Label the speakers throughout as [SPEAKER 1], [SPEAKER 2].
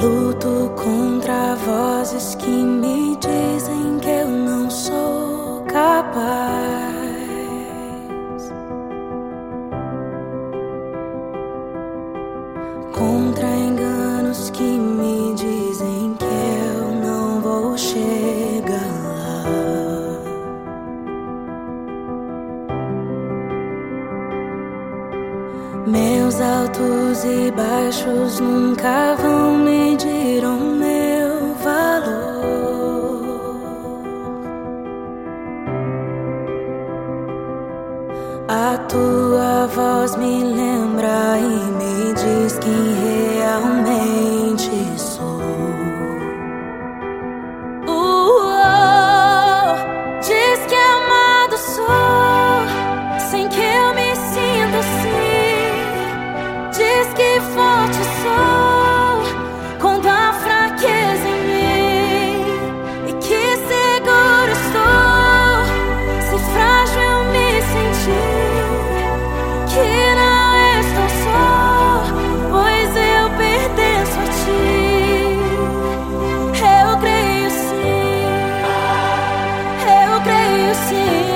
[SPEAKER 1] Luto contra vozes que me dizem que eu não sou capaz. Contra altos e baixos nunca vão medir o meu valor. A tua voz me lembra e me diz quem realmente sou. Que forte sou, quando há fraqueza em mim. E que seguro estou, se frágil eu me sentir. Que não estou só, pois eu pertenço a ti. Eu creio sim, eu creio sim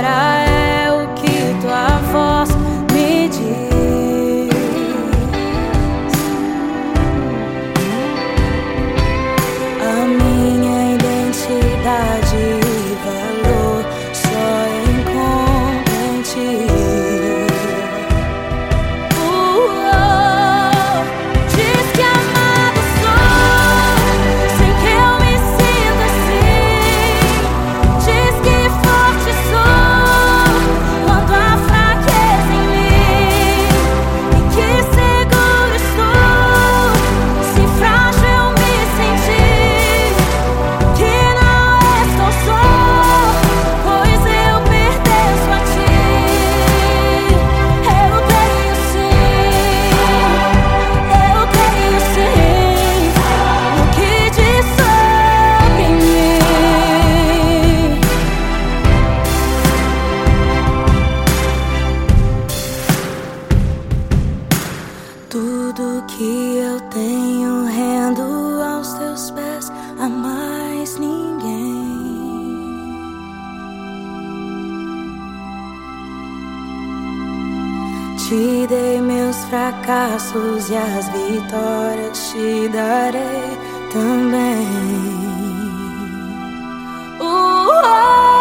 [SPEAKER 1] agora é o que tua voz me diz. A minha identidade Tudo que eu tenho rendo aos teus pés, a mais ninguém. Te dei meus fracassos e as vitórias te darei também. Uh -oh.